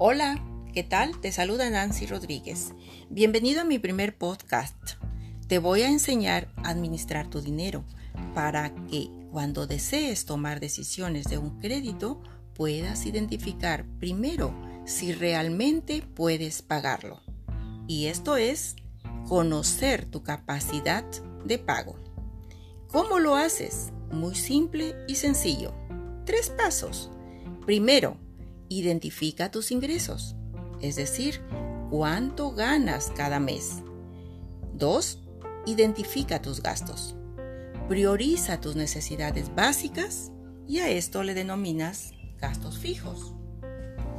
Hola, ¿qué tal? Te saluda Nancy Rodríguez. Bienvenido a mi primer podcast. Te voy a enseñar a administrar tu dinero para que cuando desees tomar decisiones de un crédito puedas identificar primero si realmente puedes pagarlo. Y esto es conocer tu capacidad de pago. ¿Cómo lo haces? Muy simple y sencillo. Tres pasos. Primero, identifica tus ingresos, es decir, cuánto ganas cada mes. Dos, identifica tus gastos. Prioriza tus necesidades básicas y a esto le denominas gastos fijos.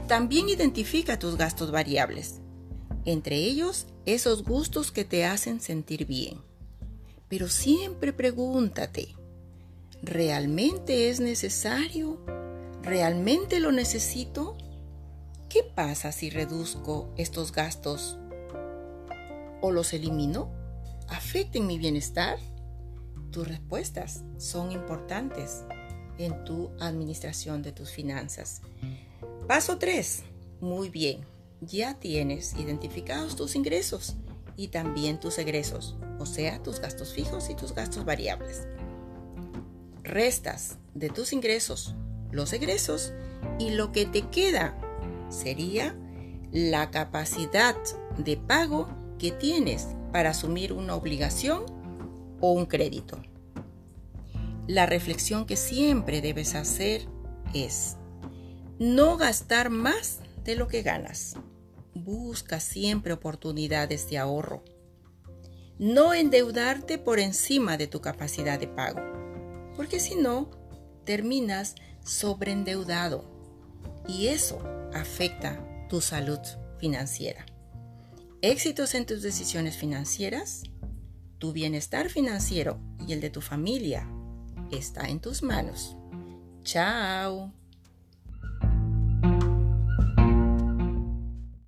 También identifica tus gastos variables, entre ellos esos gustos que te hacen sentir bien. Pero siempre pregúntate, ¿realmente es necesario? ¿Realmente lo necesito? ¿Qué pasa si reduzco estos gastos o los elimino? ¿Afecten mi bienestar? Tus respuestas son importantes en tu administración de tus finanzas. Paso 3. Muy bien, ya tienes identificados tus ingresos y también tus egresos, o sea, tus gastos fijos y tus gastos variables. Restas de tus ingresos los egresos y lo que te queda sería la capacidad de pago que tienes para asumir una obligación o un crédito. La reflexión que siempre debes hacer es no gastar más de lo que ganas. Busca siempre oportunidades de ahorro. No endeudarte por encima de tu capacidad de pago, porque si no, terminas sobreendeudado y eso afecta tu salud financiera. Éxitos en tus decisiones financieras, tu bienestar financiero y el de tu familia está en tus manos. Chao.